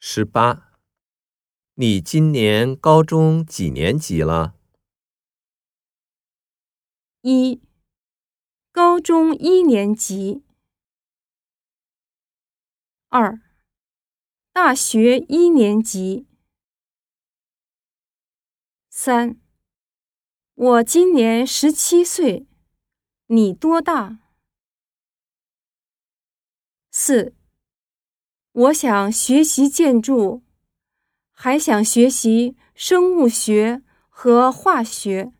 十八，你今年高中几年级了？一，高中一年级。二，大学一年级。三，我今年十七岁，你多大？四，我想学习建筑，还想学习生物学和化学。